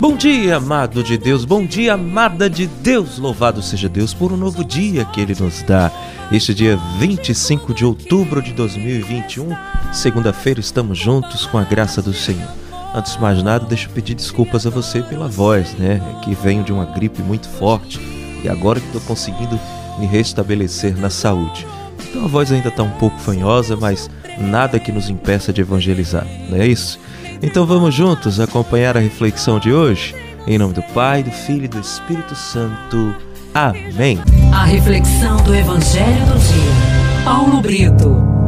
Bom dia, amado de Deus, bom dia, amada de Deus. Louvado seja Deus por um novo dia que Ele nos dá. Este dia 25 de outubro de 2021, segunda-feira, estamos juntos com a graça do Senhor. Antes de mais nada, deixa eu pedir desculpas a você pela voz, né? É que venho de uma gripe muito forte e agora que estou conseguindo me restabelecer na saúde. Então a voz ainda está um pouco fanhosa, mas nada que nos impeça de evangelizar, não é isso? Então vamos juntos acompanhar a reflexão de hoje? Em nome do Pai, do Filho e do Espírito Santo. Amém. A reflexão do Evangelho do Dia. Paulo Brito.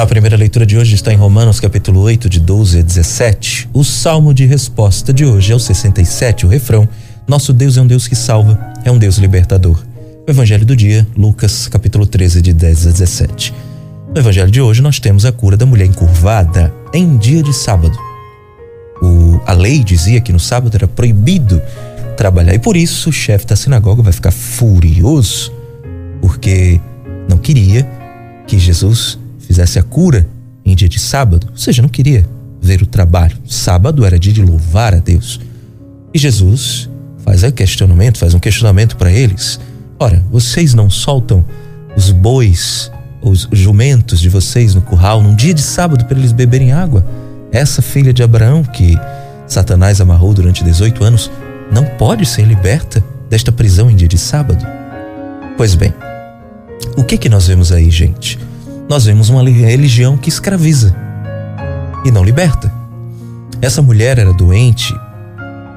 A primeira leitura de hoje está em Romanos capítulo 8, de 12 a 17. O salmo de resposta de hoje é o 67, o refrão: Nosso Deus é um Deus que salva, é um Deus libertador. O evangelho do dia, Lucas capítulo 13, de 10 a 17. No evangelho de hoje nós temos a cura da mulher encurvada em dia de sábado. O, a lei dizia que no sábado era proibido trabalhar e por isso o chefe da sinagoga vai ficar furioso porque não queria que Jesus fizesse a cura em dia de sábado, ou seja, não queria ver o trabalho. Sábado era dia de louvar a Deus. E Jesus faz um questionamento, faz um questionamento para eles. Ora, vocês não soltam os bois, os jumentos de vocês no curral num dia de sábado para eles beberem água? Essa filha de Abraão que Satanás amarrou durante 18 anos não pode ser liberta desta prisão em dia de sábado? Pois bem, o que que nós vemos aí, gente? nós vemos uma religião que escraviza e não liberta. Essa mulher era doente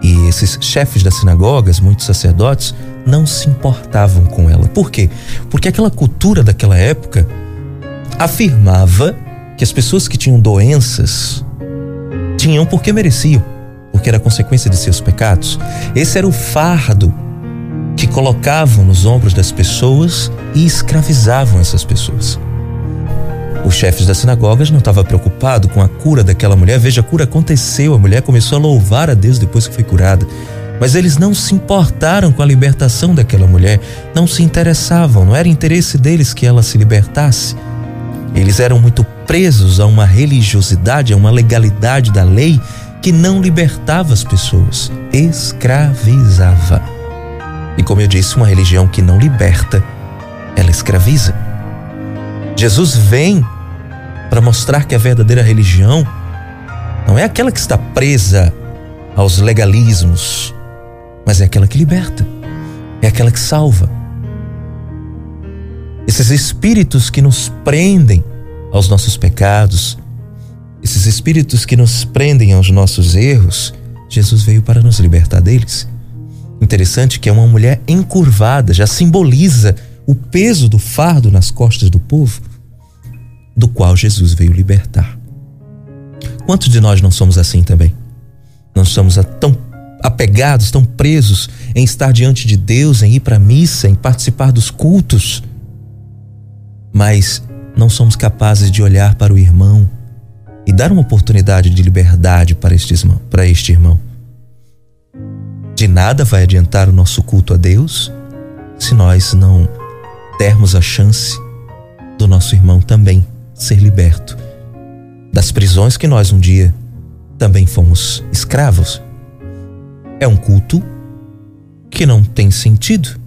e esses chefes das sinagogas, muitos sacerdotes, não se importavam com ela. Por quê? Porque aquela cultura daquela época afirmava que as pessoas que tinham doenças tinham porque mereciam, porque era consequência de seus pecados. Esse era o fardo que colocavam nos ombros das pessoas e escravizavam essas pessoas. Os chefes das sinagogas não estavam preocupados com a cura daquela mulher. Veja, a cura aconteceu, a mulher começou a louvar a Deus depois que foi curada. Mas eles não se importaram com a libertação daquela mulher, não se interessavam, não era interesse deles que ela se libertasse. Eles eram muito presos a uma religiosidade, a uma legalidade da lei que não libertava as pessoas, escravizava. E como eu disse, uma religião que não liberta, ela escraviza. Jesus vem para mostrar que a verdadeira religião não é aquela que está presa aos legalismos, mas é aquela que liberta, é aquela que salva. Esses espíritos que nos prendem aos nossos pecados, esses espíritos que nos prendem aos nossos erros, Jesus veio para nos libertar deles. Interessante que é uma mulher encurvada, já simboliza o peso do fardo nas costas do povo, do qual Jesus veio libertar. Quantos de nós não somos assim também? Não somos tão apegados, tão presos em estar diante de Deus, em ir para a missa, em participar dos cultos, mas não somos capazes de olhar para o irmão e dar uma oportunidade de liberdade para este irmão. Para este irmão. De nada vai adiantar o nosso culto a Deus se nós não dermos a chance do nosso irmão também ser liberto das prisões que nós um dia também fomos escravos. É um culto que não tem sentido.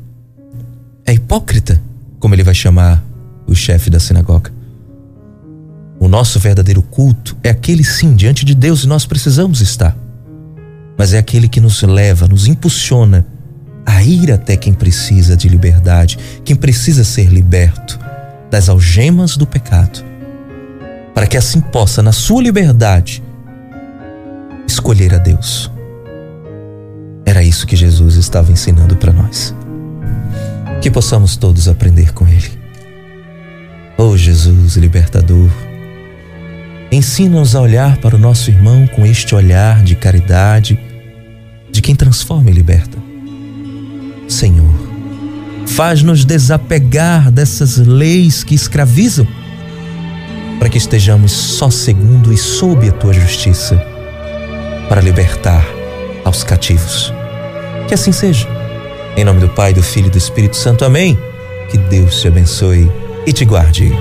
É hipócrita, como ele vai chamar o chefe da sinagoga. O nosso verdadeiro culto é aquele sim diante de Deus e nós precisamos estar. Mas é aquele que nos leva, nos impulsiona a ir até quem precisa de liberdade, quem precisa ser liberto das algemas do pecado, para que assim possa, na sua liberdade, escolher a Deus. Era isso que Jesus estava ensinando para nós. Que possamos todos aprender com Ele. Oh Jesus libertador, ensina-nos a olhar para o nosso irmão com este olhar de caridade, de quem transforma e liberta. Senhor. Faz-nos desapegar dessas leis que escravizam, para que estejamos só segundo e sob a tua justiça, para libertar aos cativos. Que assim seja. Em nome do Pai, do Filho e do Espírito Santo. Amém. Que Deus te abençoe e te guarde.